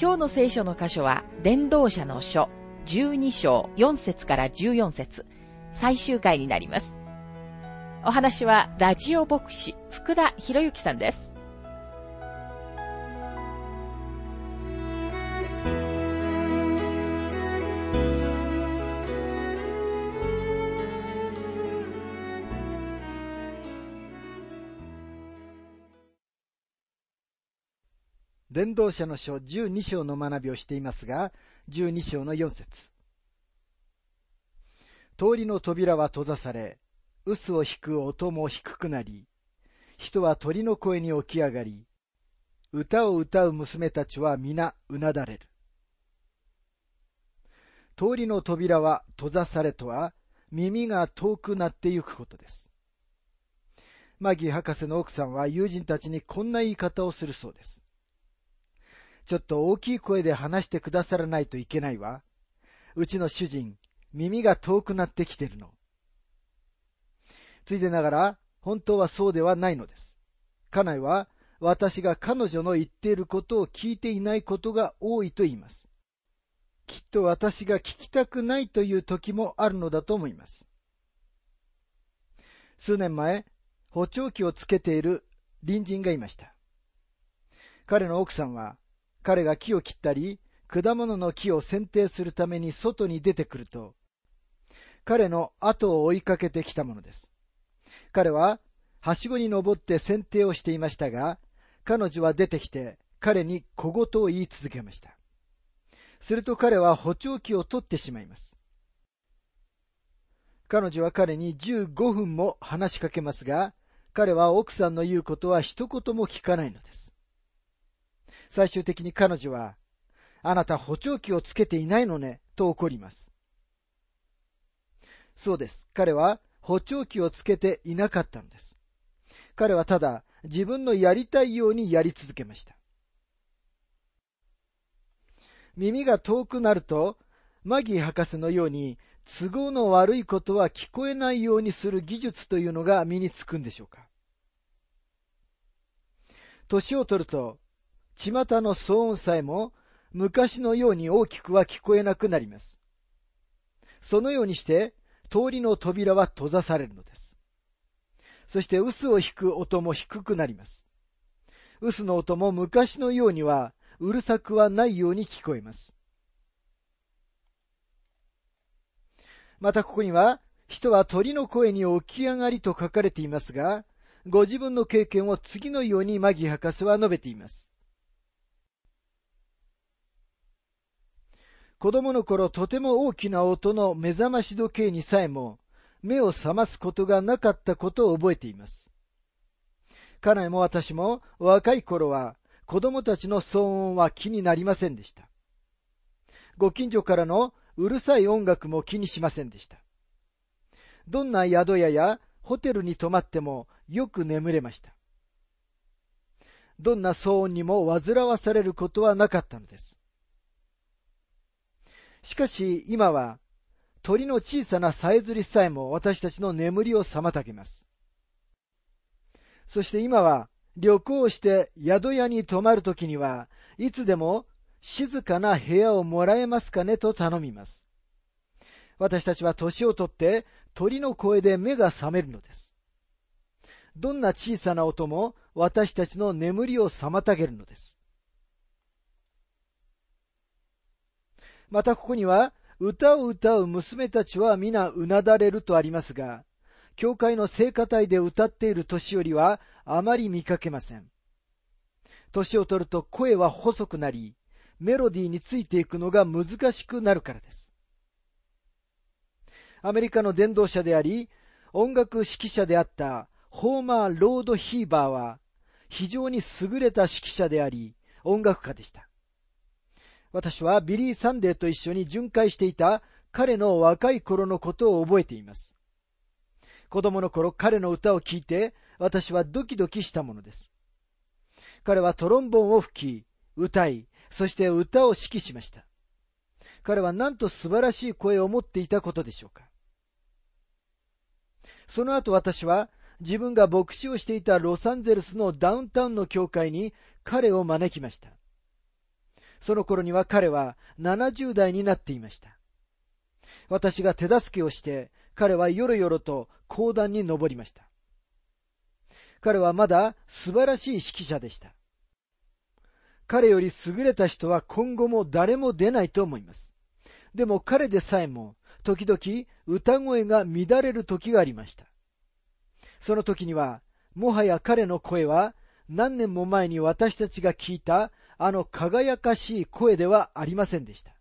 今日の聖書の箇所は、伝道者の書12章4節から14節最終回になります。お話は、ラジオ牧師、福田博之さんです。伝道者の書12章の学びをしていますが、12章の4節通りの扉は閉ざされ、臼を引く音も低くなり、人は鳥の声に起き上がり、歌を歌う娘たちは皆うなだれる。通りの扉は閉ざされとは、耳が遠くなってゆくことです。マギー博士の奥さんは友人たちにこんな言い方をするそうです。ちょっと大きい声で話してくださらないといけないわ。うちの主人、耳が遠くなってきてるの。ついでながら、本当はそうではないのです。家内は、私が彼女の言っていることを聞いていないことが多いと言います。きっと私が聞きたくないという時もあるのだと思います。数年前、補聴器をつけている隣人がいました。彼の奥さんは、彼が木を切ったり、果物の木を剪定するために外に出てくると、彼の後を追いかけてきたものです。彼は、はしごに登って剪定をしていましたが、彼女は出てきて、彼に小言を言い続けました。すると彼は補聴器を取ってしまいます。彼女は彼に15分も話しかけますが、彼は奥さんの言うことは一言も聞かないのです。最終的に彼女は、あなた補聴器をつけていないのね、と怒ります。そうです。彼は補聴器をつけていなかったのです。彼はただ自分のやりたいようにやり続けました。耳が遠くなると、マギー博士のように都合の悪いことは聞こえないようにする技術というのが身につくんでしょうか。年を取ると巷の騒音さえも昔のように大きくは聞こえなくなります。そのようにして通りの扉は閉ざされるのです。そして臼を引く音も低くなります。臼の音も昔のようにはうるさくはないように聞こえます。またここには、人は鳥の声に起き上がりと書かれていますが、ご自分の経験を次のようにマギ博士は述べています。子供の頃とても大きな音の目覚まし時計にさえも目を覚ますことがなかったことを覚えています。家内も私も若い頃は子供たちの騒音は気になりませんでした。ご近所からのうるさい音楽も気にしませんでした。どんな宿屋やホテルに泊まってもよく眠れました。どんな騒音にも煩わされることはなかったのです。しかし今は鳥の小さなさえずりさえも私たちの眠りを妨げます。そして今は旅行して宿屋に泊まるときにはいつでも静かな部屋をもらえますかねと頼みます。私たちは年をとって鳥の声で目が覚めるのです。どんな小さな音も私たちの眠りを妨げるのです。またここには、歌を歌う娘たちは皆うなだれるとありますが、教会の聖歌隊で歌っている年寄りはあまり見かけません。年を取ると声は細くなり、メロディーについていくのが難しくなるからです。アメリカの伝道者であり、音楽指揮者であったホーマー・ロード・ヒーバーは、非常に優れた指揮者であり、音楽家でした。私はビリー・サンデーと一緒に巡回していた彼の若い頃のことを覚えています。子供の頃彼の歌を聴いて私はドキドキしたものです。彼はトロンボンを吹き、歌い、そして歌を指揮しました。彼はなんと素晴らしい声を持っていたことでしょうか。その後私は自分が牧師をしていたロサンゼルスのダウンタウンの教会に彼を招きました。その頃には彼は70代になっていました。私が手助けをして、彼はよろよろと講談に登りました。彼はまだ素晴らしい指揮者でした。彼より優れた人は今後も誰も出ないと思います。でも彼でさえも時々歌声が乱れる時がありました。その時には、もはや彼の声は何年も前に私たちが聞いたあの輝かしい声ではありませんでした。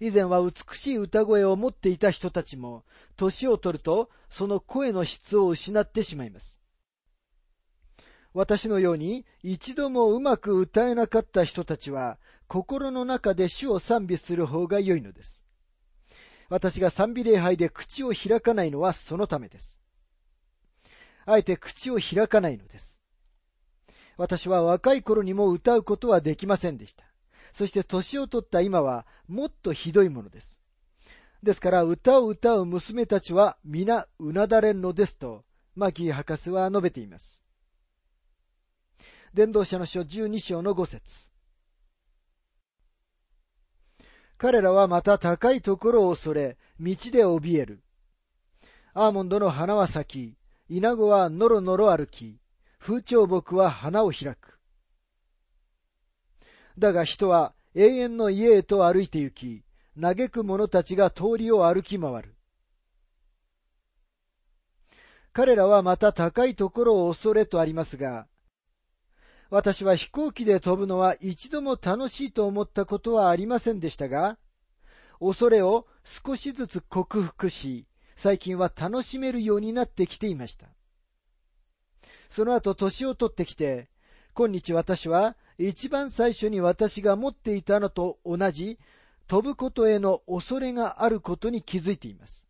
以前は美しい歌声を持っていた人たちも、年を取るとその声の質を失ってしまいます。私のように一度もうまく歌えなかった人たちは、心の中で主を賛美する方が良いのです。私が賛美礼拝で口を開かないのはそのためです。あえて口を開かないのです。私は若い頃にも歌うことはできませんでした。そして年を取った今はもっとひどいものです。ですから歌を歌う娘たちは皆うなだれんのですと、マキー博士は述べています。伝道者の書12章の5節彼らはまた高いところを恐れ、道で怯える。アーモンドの花は咲き、イナゴはのろのろ歩き、風潮木は花を開く。だが人は永遠の家へと歩いて行き、嘆く者たちが通りを歩き回る。彼らはまた高いところを恐れとありますが、私は飛行機で飛ぶのは一度も楽しいと思ったことはありませんでしたが、恐れを少しずつ克服し、最近は楽しめるようになってきていました。その後年を取ってきて、今日私は一番最初に私が持っていたのと同じ飛ぶことへの恐れがあることに気づいています。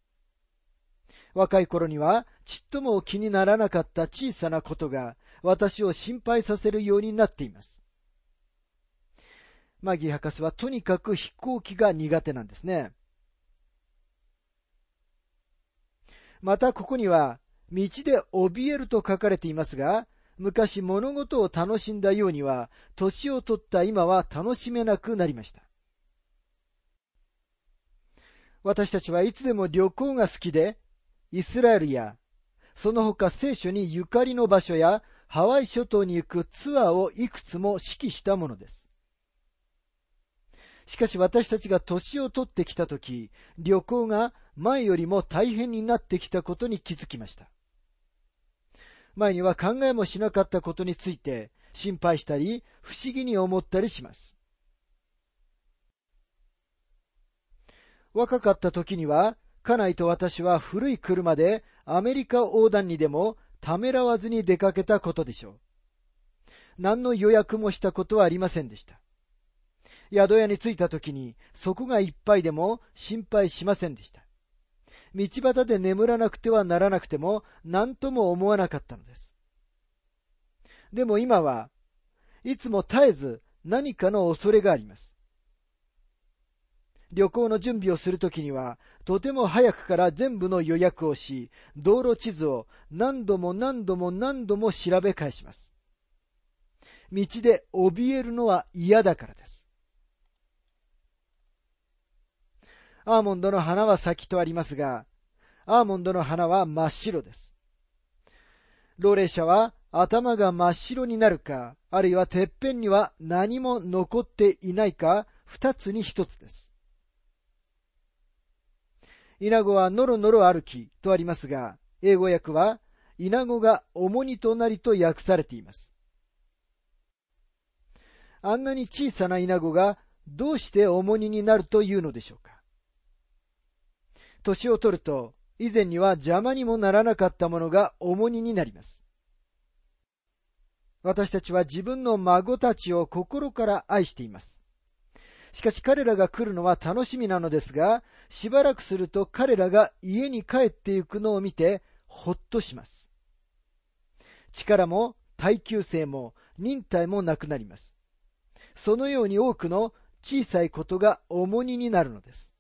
若い頃にはちっとも気にならなかった小さなことが私を心配させるようになっています。マギー博士はとにかく飛行機が苦手なんですね。またここには、道で怯えると書かれていますが、昔物事を楽しんだようには、年を取った今は楽しめなくなりました。私たちはいつでも旅行が好きで、イスラエルや、その他聖書にゆかりの場所やハワイ諸島に行くツアーをいくつも指揮したものです。しかし私たちが年を取ってきたとき、旅行が前よりも大変になってきたことに気づきました。前には考えもしなかったことについて心配したり不思議に思ったりします。若かった時には、家内と私は古い車でアメリカ横断にでもためらわずに出かけたことでしょう。何の予約もしたことはありませんでした。宿屋に着いた時に、そこがいっぱいでも心配しませんでした。道端で眠らなくてはならなくても何とも思わなかったのです。でも今はいつも絶えず何かの恐れがあります。旅行の準備をするときには、とても早くから全部の予約をし、道路地図を何度も何度も何度も調べ返します。道で怯えるのは嫌だからです。アーモンドの花は咲きとありますが、アーモンドの花は真っ白です。老齢者は頭が真っ白になるか、あるいはてっぺんには何も残っていないか、二つに一つです。イナゴはノロノロ歩きとありますが、英語訳は、イナゴが重荷となりと訳されています。あんなに小さなイナゴがどうして重荷になるというのでしょうか。年を取ると、以前には邪魔にもならなかったものが重荷になります。私たちは自分の孫たちを心から愛しています。しかし彼らが来るのは楽しみなのですが、しばらくすると彼らが家に帰っていくのを見てほっとします。力も耐久性も忍耐もなくなります。そのように多くの小さいことが重荷になるのです。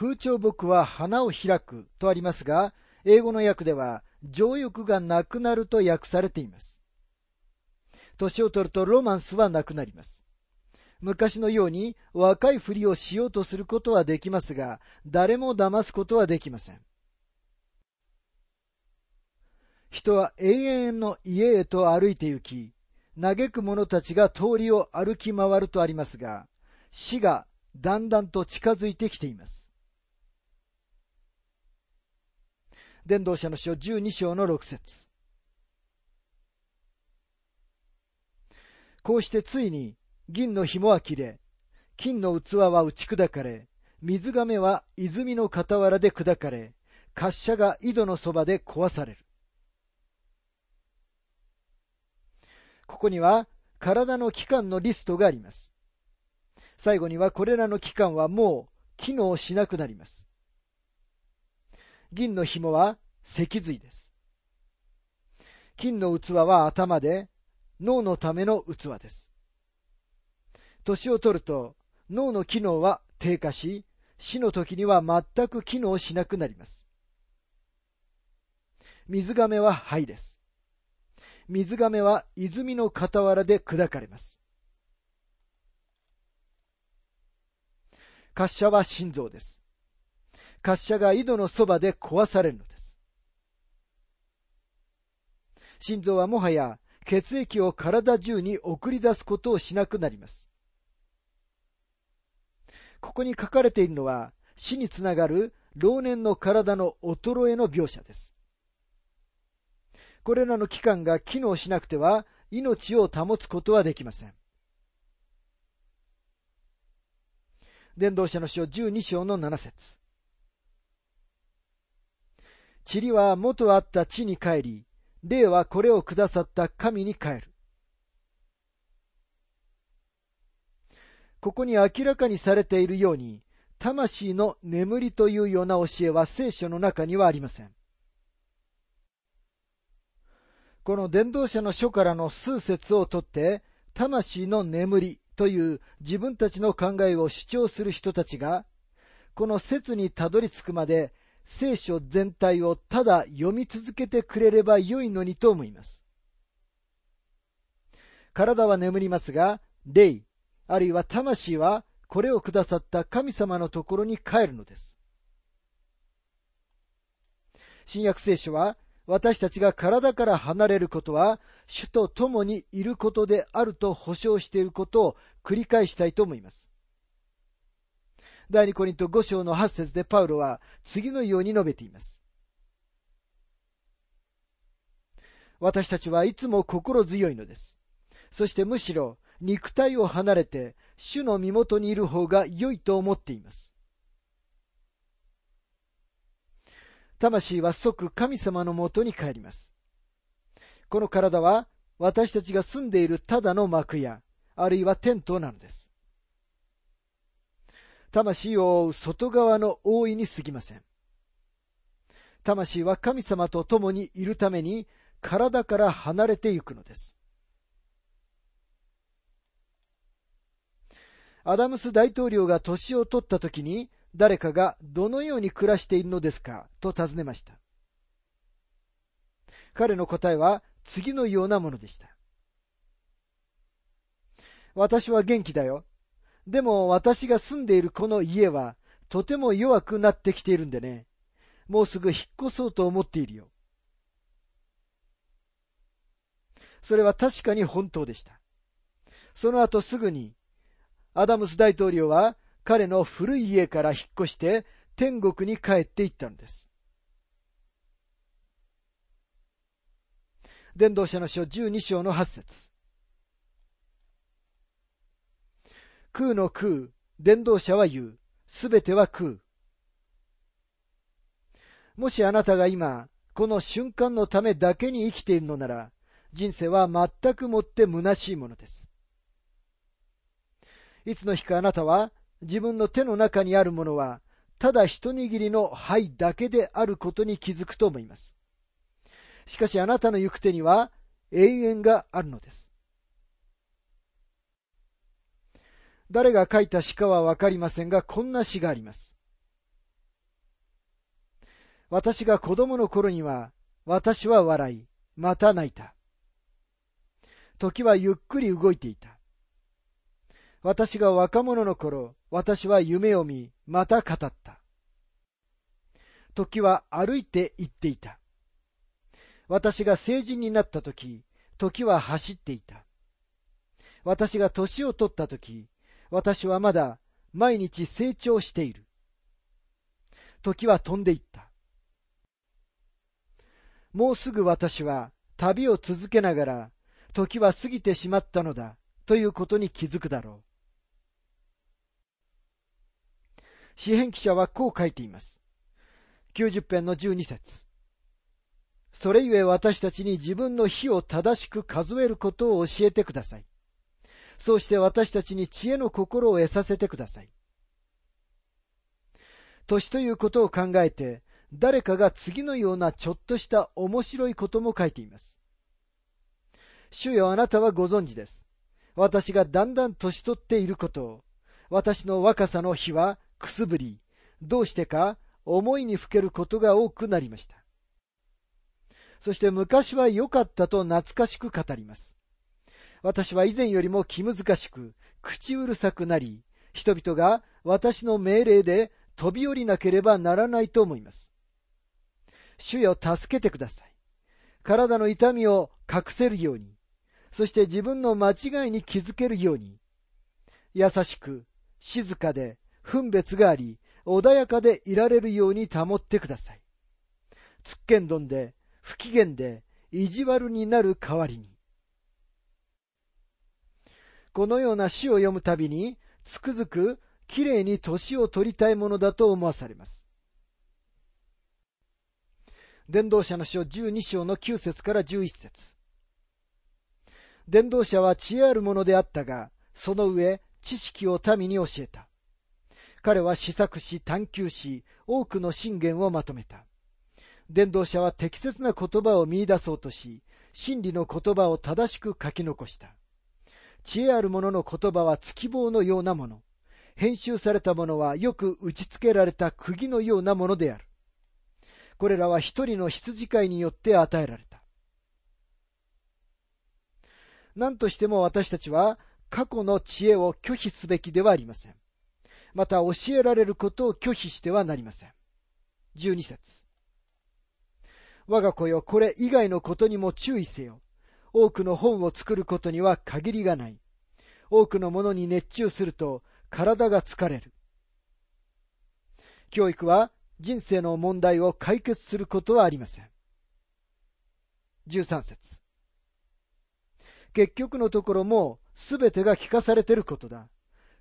風潮木は花を開くとありますが、英語の訳では情欲がなくなると訳されています。年を取るとロマンスはなくなります。昔のように若いふりをしようとすることはできますが、誰も騙すことはできません。人は永遠の家へと歩いて行き、嘆く者たちが通りを歩き回るとありますが、死がだんだんと近づいてきています。伝道者の書12章の6節こうしてついに銀の紐は切れ、金の器は打ち砕かれ、水亀は泉の傍らで砕かれ、滑車が井戸のそばで壊される。ここには体の器官のリストがあります。最後にはこれらの器官はもう機能しなくなります。銀の紐は脊髄です。金の器は頭で脳のための器です。年を取ると脳の機能は低下し、死の時には全く機能しなくなります。水亀は肺です。水亀は泉の傍らで砕かれます。滑車は心臓です。滑車が井戸のそばで壊されるのです。心臓はもはや血液を体中に送り出すことをしなくなります。ここに書かれているのは死につながる老年の体の衰えの描写です。これらの器官が機能しなくては命を保つことはできません。伝道者の書12章の7節塵は元あった地に帰り、霊はこれをくださった神に帰る。ここに明らかにされているように、魂の眠りというような教えは聖書の中にはありません。この伝道者の書からの数節をとって、魂の眠りという自分たちの考えを主張する人たちが、この説にたどり着くまで聖書全体をただ読み続けてくれればよいのにと思います。体は眠りますが、霊、あるいは魂はこれをくださった神様のところに帰るのです。新約聖書は私たちが体から離れることは、主と共にいることであると保証していることを繰り返したいと思います。第2コリント5章の8節でパウロは次のように述べています。私たちはいつも心強いのです。そしてむしろ肉体を離れて主の身元にいる方が良いと思っています。魂は即神様のもとに帰ります。この体は私たちが住んでいるただの幕屋、あるいはテントなのです。魂を覆う外側の覆いに過ぎません。魂は神様と共にいるために体から離れてゆくのです。アダムス大統領が年を取った時に誰かがどのように暮らしているのですか？と尋ねました。彼の答えは次のようなものでした。私は元気だよ。でも私が住んでいるこの家はとても弱くなってきているんでね。もうすぐ引っ越そうと思っているよ。それは確かに本当でした。その後すぐに、アダムス大統領は彼の古い家から引っ越して天国に帰っていったのです。伝道者の書12章の8節空の空、伝道者は言う。すべては空。もしあなたが今、この瞬間のためだけに生きているのなら、人生は全くもって虚しいものです。いつの日かあなたは自分の手の中にあるものは、ただ一握りの灰だけであることに気づくと思います。しかしあなたの行く手には永遠があるのです。誰が書いた詩かはわかりませんが、こんな詩があります。私が子供の頃には、私は笑い、また泣いた。時はゆっくり動いていた。私が若者の頃、私は夢を見、また語った。時は歩いて行っていた。私が成人になった時、時は走っていた。私が年を取った時、私はまだ毎日成長している。時は飛んでいった。もうすぐ私は旅を続けながら、時は過ぎてしまったのだ、ということに気づくだろう。詩編記者はこう書いています。90編の12節それゆえ私たちに自分の日を正しく数えることを教えてください。そうして私たちに知恵の心を得させてください。年ということを考えて、誰かが次のようなちょっとした面白いことも書いています。主よあなたはご存知です。私がだんだん年取っていることを、私の若さの日はくすぶり、どうしてか思いにふけることが多くなりました。そして昔は良かったと懐かしく語ります。私は以前よりも気難しく、口うるさくなり、人々が私の命令で飛び降りなければならないと思います。主よ助けてください。体の痛みを隠せるように、そして自分の間違いに気づけるように、優しく、静かで、分別があり、穏やかでいられるように保ってください。つっけんどんで、不機嫌で、意地悪になる代わりに。このような詩を読むたびに、つくづくきれいに年を取りたいものだと思わされます。伝道者の書12章の9節から11節伝道者は知恵あるものであったが、その上、知識を民に教えた。彼は試作し探求し、多くの信玄をまとめた。伝道者は適切な言葉を見出そうとし、真理の言葉を正しく書き残した。知恵ある者の言葉は月棒のようなもの。編集されたものはよく打ち付けられた釘のようなものである。これらは一人の羊飼いによって与えられた。何としても私たちは過去の知恵を拒否すべきではありません。また教えられることを拒否してはなりません。12節我が子よ、これ以外のことにも注意せよ。多くの本を作ることには限りがない。多くのものに熱中すると体が疲れる。教育は人生の問題を解決することはありません。13節結局のところもすべてが聞かされていることだ。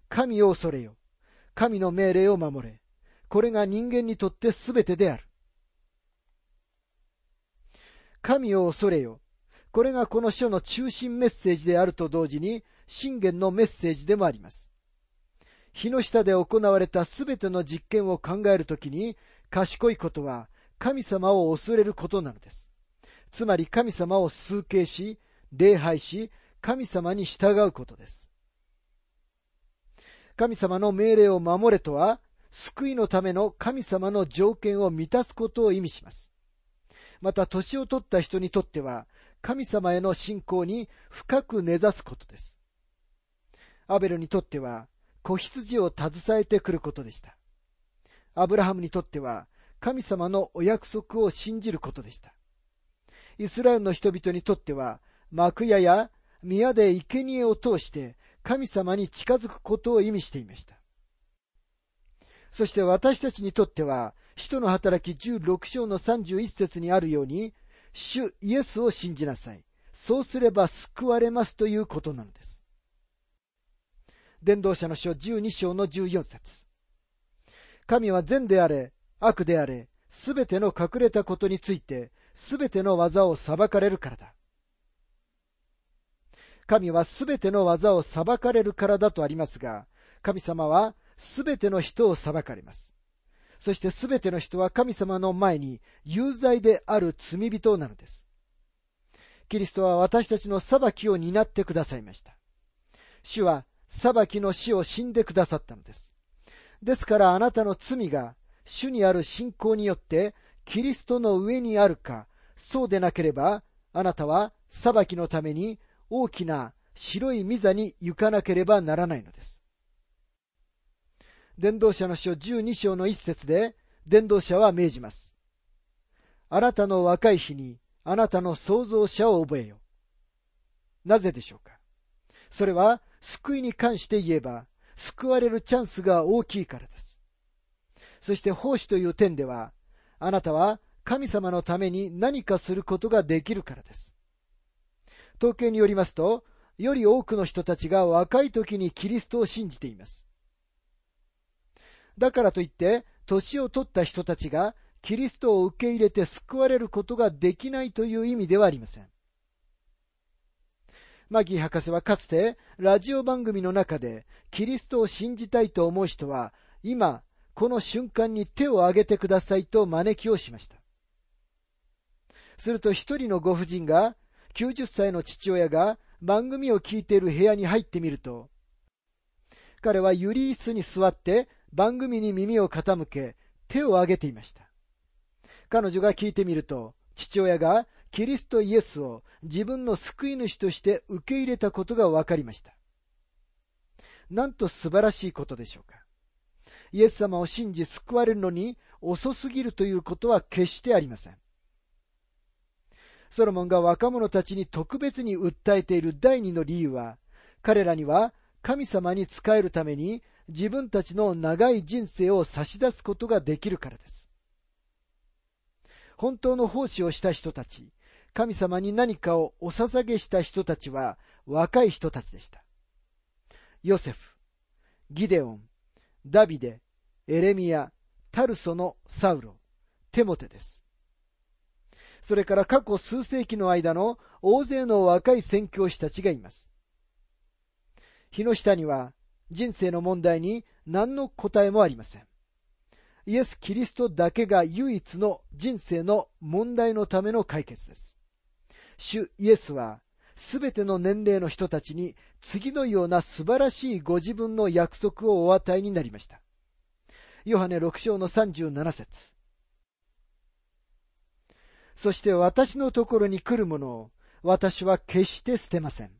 神を恐れよ。神の命令を守れ。これが人間にとってすべてである。神を恐れよ。これがこの書の中心メッセージであると同時に、信玄のメッセージでもあります。日の下で行われたすべての実験を考えるときに、賢いことは神様を恐れることなのです。つまり神様を崇敬し、礼拝し、神様に従うことです。神様の命令を守れとは、救いのための神様の条件を満たすことを意味します。また年を取った人にとっては、神様への信仰に深く根ざすことです。アベルにとっては、子羊を携えてくることでした。アブラハムにとっては、神様のお約束を信じることでした。イスラエルの人々にとっては、幕屋や宮で生贄を通して神様に近づくことを意味していました。そして私たちにとっては、使徒の働き16章の31節にあるように、主イエスを信じなさい。そうすれば救われますということなのです。伝道者の書12章の14節神は善であれ、悪であれ、すべての隠れたことについて、すべての技を裁かれるからだ。神はすべての技を裁かれるからだとありますが、神様はすべての人を裁かれます。そしてすべての人は神様の前に有罪である罪人なのです。キリストは私たちの裁きを担ってくださいました。主は裁きの死を死んでくださったのです。ですからあなたの罪が主にある信仰によってキリストの上にあるか、そうでなければ、あなたは裁きのために大きな白い御座に行かなければならないのです。伝道者の書12章の一節で、伝道者は命じます。あなたの若い日に、あなたの創造者を覚えよ。なぜでしょうか？それは、救いに関して言えば、救われるチャンスが大きいからです。そして奉仕という点では、あなたは神様のために何かすることができるからです。統計によりますと、より多くの人たちが若い時にキリストを信じています。だからといって、年を取った人たちがキリストを受け入れて救われることができないという意味ではありません。マギー博士はかつてラジオ番組の中でキリストを信じたいと思う人は今この瞬間に手を挙げてくださいと招きをしました。すると一人のご婦人が90歳の父親が番組を聞いている部屋に入ってみると彼はユリースに座って番組に耳を傾け、手を挙げていました。彼女が聞いてみると、父親がキリストイエスを自分の救い主として受け入れたことが分かりました。なんと素晴らしいことでしょうか。イエス様を信じ救われるのに遅すぎるということは決してありません。ソロモンが若者たちに特別に訴えている第二の理由は、彼らには神様に仕えるために自分たちの長い人生を差し出すことができるからです。本当の奉仕をした人たち、神様に何かをお捧げした人たちは若い人たちでした。ヨセフ、ギデオン、ダビデ、エレミア、タルソのサウロ、テモテです。それから過去数世紀の間の大勢の若い宣教師たちがいます。日の下には人生の問題に何の答えもありません。イエス・キリストだけが唯一の人生の問題のための解決です。主イエスは、すべての年齢の人たちに次のような素晴らしいご自分の約束をお与えになりました。ヨハネ6章の37節そして私のところに来る者を私は決して捨てません。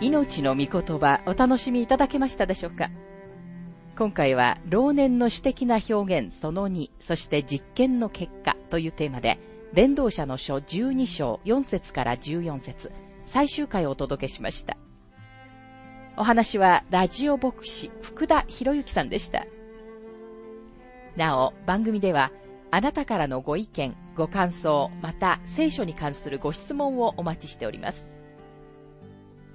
命の御言葉お楽しみいただけましたでしょうか？今回は老年の詩的な表現その2、そして実験の結果というテーマで、伝道者の書12章4節から14節最終回をお届けしました。お話はラジオ牧師福田博之さんでした。なお、番組ではあなたからのご意見、ご感想、また聖書に関するご質問をお待ちしております。